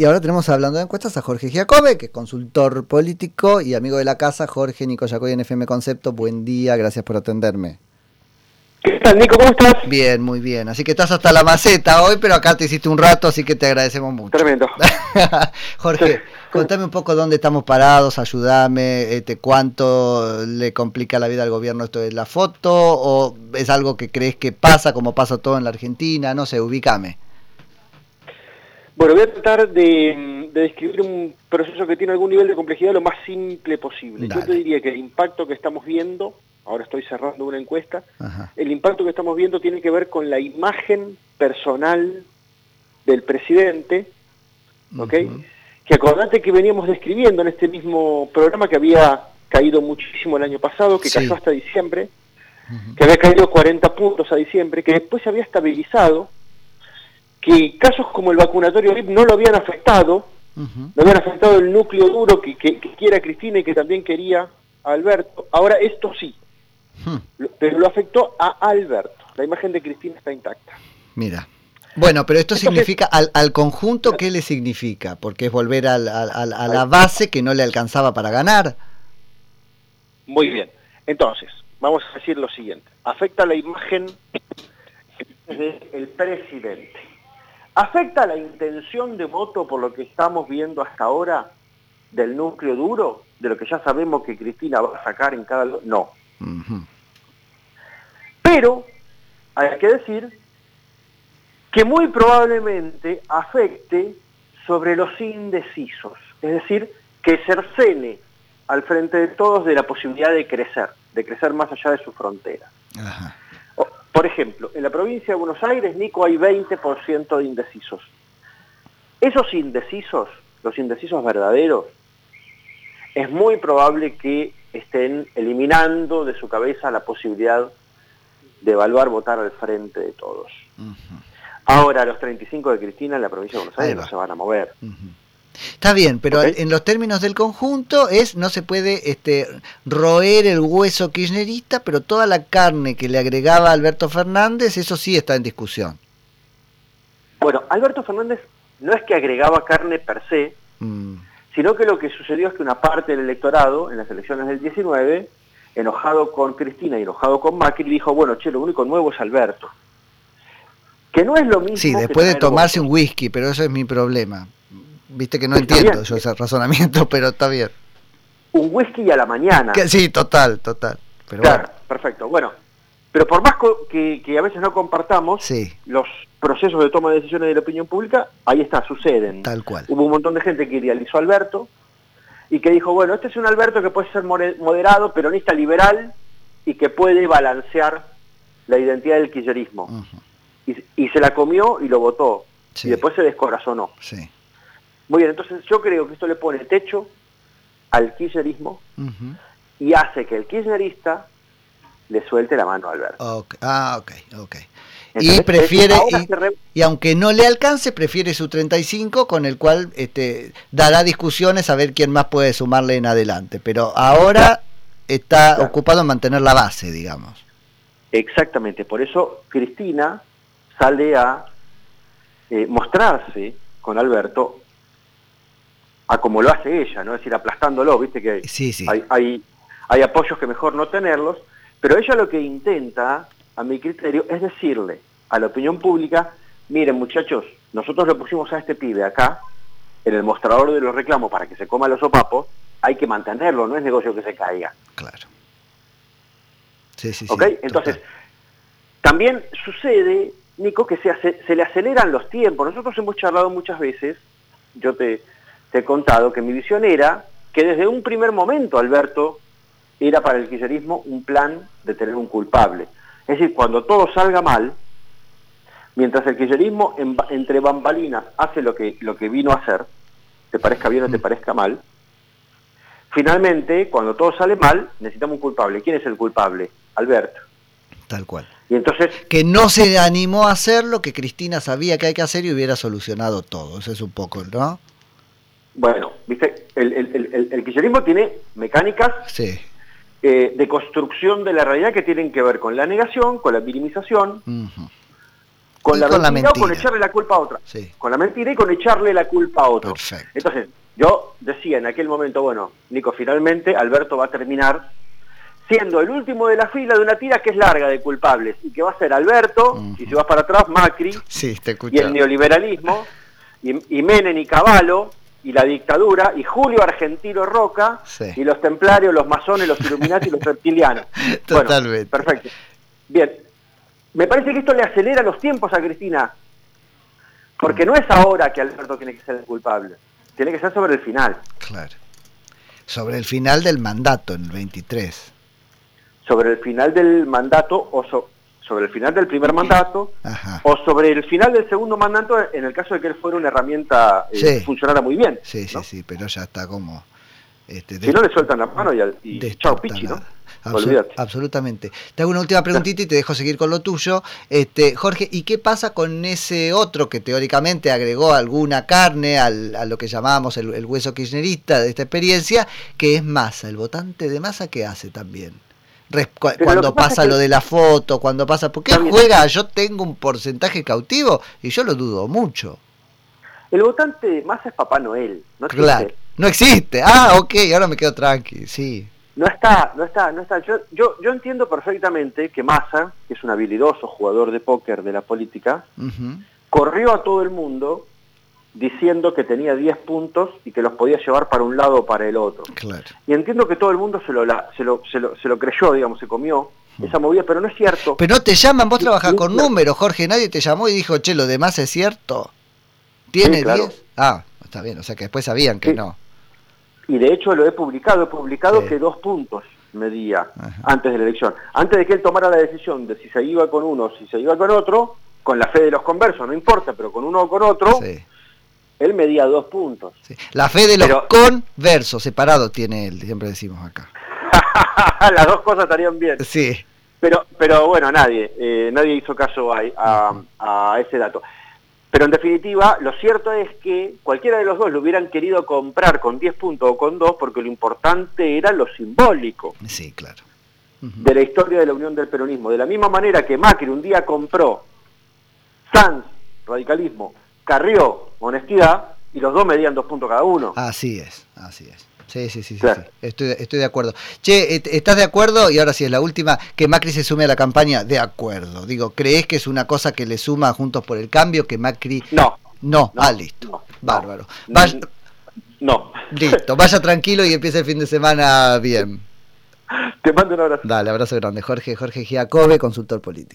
Y ahora tenemos hablando de encuestas a Jorge Giacobbe, que es consultor político y amigo de la casa. Jorge, Nico Yacoy en FM Concepto, buen día, gracias por atenderme. ¿Qué tal, Nico? ¿Cómo estás? Bien, muy bien. Así que estás hasta la maceta hoy, pero acá te hiciste un rato, así que te agradecemos mucho. Tremendo. Jorge, contame un poco dónde estamos parados, ayúdame, este, cuánto le complica la vida al gobierno esto de la foto, o es algo que crees que pasa como pasa todo en la Argentina, no sé, ubícame. Bueno, voy a tratar de, describir un proceso que tiene algún nivel de complejidad lo más simple posible. Yo te diría que el impacto que estamos viendo, ahora estoy cerrando una encuesta, el impacto que estamos viendo tiene que ver con la imagen personal del presidente, ¿ok? Que acordate que veníamos describiendo en este mismo programa que había caído muchísimo el año pasado, que cayó hasta diciembre, que había caído 40 puntos a diciembre, que después se había estabilizado, que casos como el vacunatorio VIP no lo habían afectado, no habían afectado el núcleo duro que, que, quiera Cristina y que también quería a Alberto. Ahora esto sí, hmm. pero lo afectó a Alberto. La imagen de Cristina está intacta. Mira. Bueno, pero esto significa, al, al, conjunto, ¿qué le significa? Porque es volver a la base que no le alcanzaba para ganar. Muy bien. Entonces, vamos a decir lo siguiente. Afecta la imagen del presidente. ¿Afecta la intención de voto por lo que estamos viendo hasta ahora del núcleo duro? De lo que ya sabemos que Cristina va a sacar en cada... No. Pero hay que decir que muy probablemente afecte sobre los indecisos. Es decir, que cercene al frente de todos de la posibilidad de crecer, de crecer más allá de su frontera. Ajá. Por ejemplo, en la provincia de Buenos Aires, Nico, hay 20% de indecisos. Esos indecisos, los indecisos verdaderos, es muy probable que estén eliminando de su cabeza la posibilidad de evaluar votar al frente de todos. Ahora, los 35 de Cristina en la provincia de Buenos Aires no se van a mover. Está bien, pero en los términos del conjunto es no se puede este, roer el hueso kirchnerista, pero toda la carne que le agregaba Alberto Fernández, eso sí está en discusión. Bueno, Alberto Fernández no es que agregaba carne per se, mm. sino que lo que sucedió es que una parte del electorado en las elecciones del 19, enojado con Cristina y enojado con Macri, dijo, bueno, che, lo único nuevo es Alberto. Que no es lo mismo. Sí, después de tomarse un whisky, pero eso es mi problema. Viste que no entiendo yo ese razonamiento, pero está bien. Un whisky a la mañana. sí, total, total. Pero claro, perfecto. Bueno, pero por más que, a veces no compartamos los procesos de toma de decisiones de la opinión pública, ahí está, suceden. Tal cual. Hubo un montón de gente que idealizó a Alberto y que dijo, bueno, este es un Alberto que puede ser moderado, peronista, liberal y que puede balancear la identidad del kirchnerismo. y, se la comió y lo votó. Y después se descorazonó. Sí. Muy bien, entonces yo creo que esto le pone techo al kirchnerismo y hace que el kirchnerista le suelte la mano a Alberto. Ah, ok, ok. y prefiere, y, aunque no le alcance, prefiere su 35 con el cual este, dará discusiones a ver quién más puede sumarle en adelante. Pero ahora está ocupado en mantener la base, digamos. Exactamente, por eso Cristina sale a eh, mostrarse con Alberto a como lo hace ella, ¿no? Es decir, aplastándolo, viste que Hay, hay, hay apoyos que mejor no tenerlos, pero ella lo que intenta, a mi criterio, es decirle a la opinión pública, miren muchachos, nosotros le pusimos a este pibe acá, en el mostrador de los reclamos para que se coma los sopapos, hay que mantenerlo, no es negocio que se caiga. Claro. Sí, sí, ¿Ok? Entonces, también sucede, Nico, que se, se le aceleran los tiempos. Nosotros hemos charlado muchas veces, yo te, te he contado que mi visión era que desde un primer momento Alberto era para el kirchnerismo un plan de tener un culpable. Es decir, cuando todo salga mal, mientras el kirchnerismo entre bambalinas hace lo que, lo que vino a hacer, te parezca bien o te mm. parezca mal, finalmente, cuando todo sale mal, necesitamos un culpable. ¿Quién es el culpable? Alberto. Tal cual. Y entonces... Que no se animó a hacer lo que Cristina sabía que hay que hacer y hubiera solucionado todo. Eso es un poco, ¿no? Bueno, viste, el, el, el, kirchnerismo tiene mecánicas eh, de construcción de la realidad que tienen que ver con la negación, con la minimización, Con, la, mentira o con echarle la culpa a otra. Con la mentira y con echarle la culpa a otro. Entonces, yo decía en aquel momento, bueno, Nico, finalmente Alberto va a terminar siendo el último de la fila de una tira que es larga de culpables y que va a ser Alberto, y si vas para atrás, Macri, y el neoliberalismo, y, Menem y Caballo, y la dictadura, y Julio Argentino Roca, y los templarios, los masones, los iluminati y los reptilianos. Totalmente. perfecto. Bien, me parece que esto le acelera los tiempos a Cristina, porque no es ahora que Alberto tiene que ser el culpable, tiene que ser sobre el final. Claro. Sobre el final del mandato, en el 23 sobre el final del mandato o sobre el final del primer mandato o sobre el final del segundo mandato en el caso de que él fuera una herramienta eh, funcionara muy bien. Sí, sí, sí, pero ya está como... Este, si no le sueltan la mano y, y chao pichi, ¿no? absolutamente. Te hago una última preguntita y te dejo seguir con lo tuyo. Este, Jorge, ¿y qué pasa con ese otro que teóricamente agregó alguna carne al, a lo que llamábamos el, el, hueso kirchnerista de esta experiencia, que es Massa? ¿El votante de Massa qué hace también? Cuando pasa lo de la foto, cuando pasa... ¿Por qué juega? Yo tengo un porcentaje cautivo y yo lo dudo mucho. El votante más es Papá Noel. No existe. Claro, no existe. Ah, ok, ahora me quedo tranqui, sí. No está, no está, no está. Yo, yo, yo entiendo perfectamente que Massa, que es un habilidoso jugador de póker de la política, corrió a todo el mundo diciendo que tenía 10 puntos y que los podía llevar para un lado o para el otro. Y entiendo que todo el mundo se lo, se lo, se lo, creyó, digamos, se comió hmm. esa movida, pero no es cierto. Pero no te llaman, vos trabajás con números, Jorge, nadie te llamó y dijo, che, lo demás es cierto. ¿Tiene 10? Ah, está bien, o sea que después sabían que no. Y de hecho lo he publicado, he publicado que dos puntos medía antes de la elección. Antes de que él tomara la decisión de si se iba con uno o si se iba con otro, con la fe de los conversos, no importa, pero con uno o con otro, él medía dos puntos. La fe de los conversos, separado tiene él, siempre decimos acá. Las dos cosas estarían bien. Sí. Pero, pero bueno, nadie, eh, nadie hizo caso a, ese dato. Pero en definitiva, lo cierto es que cualquiera de los dos lo hubieran querido comprar con 10 puntos o con 2 porque lo importante era lo simbólico. Sí, claro. De la historia de la unión del peronismo. De la misma manera que Macri un día compró Sanz, radicalismo, Carrió, honestidad, y los dos medían dos puntos cada uno. Así es, así es. Sí, sí, sí, sí, Estoy, estoy de acuerdo. Che, ¿estás de acuerdo? Y ahora sí es la última, que Macri se sume a la campaña. De acuerdo. Digo, ¿crees que es una cosa que le suma Juntos por el Cambio, que Macri... No. No, ah, listo. Bárbaro. no. Listo, vaya tranquilo y empieza el fin de semana bien. Te mando un abrazo. Dale, abrazo grande. Jorge, Jorge Giacobbe, consultor político.